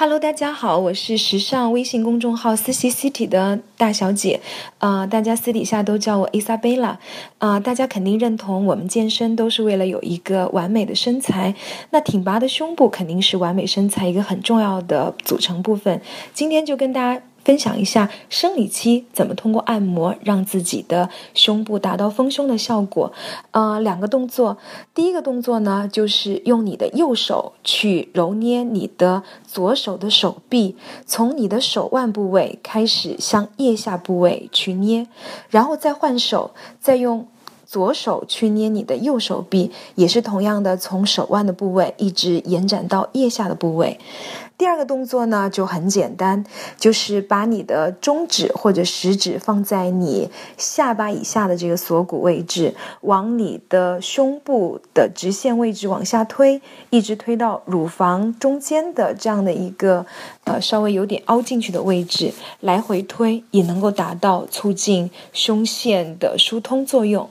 Hello，大家好，我是时尚微信公众号思琪 City 的大小姐，啊，大家私底下都叫我 Isabella，啊，大家肯定认同我们健身都是为了有一个完美的身材，那挺拔的胸部肯定是完美身材一个很重要的组成部分。今天就跟大家。分享一下生理期怎么通过按摩让自己的胸部达到丰胸的效果。呃，两个动作，第一个动作呢，就是用你的右手去揉捏你的左手的手臂，从你的手腕部位开始向腋下部位去捏，然后再换手，再用左手去捏你的右手臂，也是同样的，从手腕的部位一直延展到腋下的部位。第二个动作呢就很简单，就是把你的中指或者食指放在你下巴以下的这个锁骨位置，往你的胸部的直线位置往下推，一直推到乳房中间的这样的一个呃稍微有点凹进去的位置，来回推也能够达到促进胸腺的疏通作用。